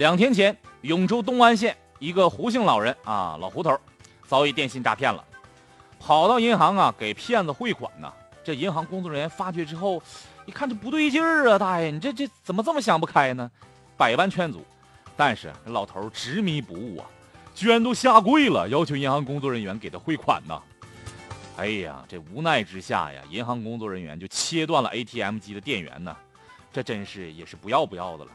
两天前，永州东安县一个胡姓老人啊，老胡头，遭遇电信诈骗了，跑到银行啊给骗子汇款呢。这银行工作人员发觉之后，一看这不对劲儿啊，大爷，你这这怎么这么想不开呢？百般劝阻，但是老头执迷不悟啊，居然都下跪了，要求银行工作人员给他汇款呢。哎呀，这无奈之下呀，银行工作人员就切断了 ATM 机的电源呢。这真是也是不要不要的了。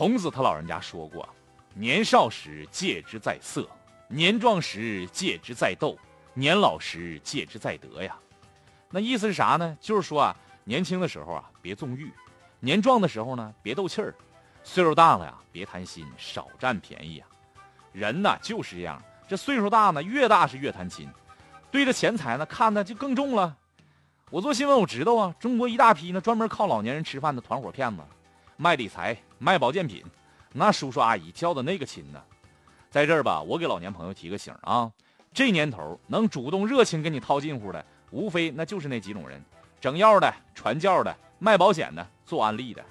孔子他老人家说过：“年少时戒之在色，年壮时戒之在斗，年老时戒之在德呀。”那意思是啥呢？就是说啊，年轻的时候啊别纵欲，年壮的时候呢别斗气儿，岁数大了呀别贪心，少占便宜呀。人呢就是这样，这岁数大呢越大是越贪心，对着钱财呢看的就更重了。我做新闻我知道啊，中国一大批呢专门靠老年人吃饭的团伙骗子。卖理财、卖保健品，那叔叔阿姨叫的那个亲呢？在这儿吧，我给老年朋友提个醒啊，这年头能主动热情跟你套近乎的，无非那就是那几种人：整药的、传教的、卖保险的、做安利的。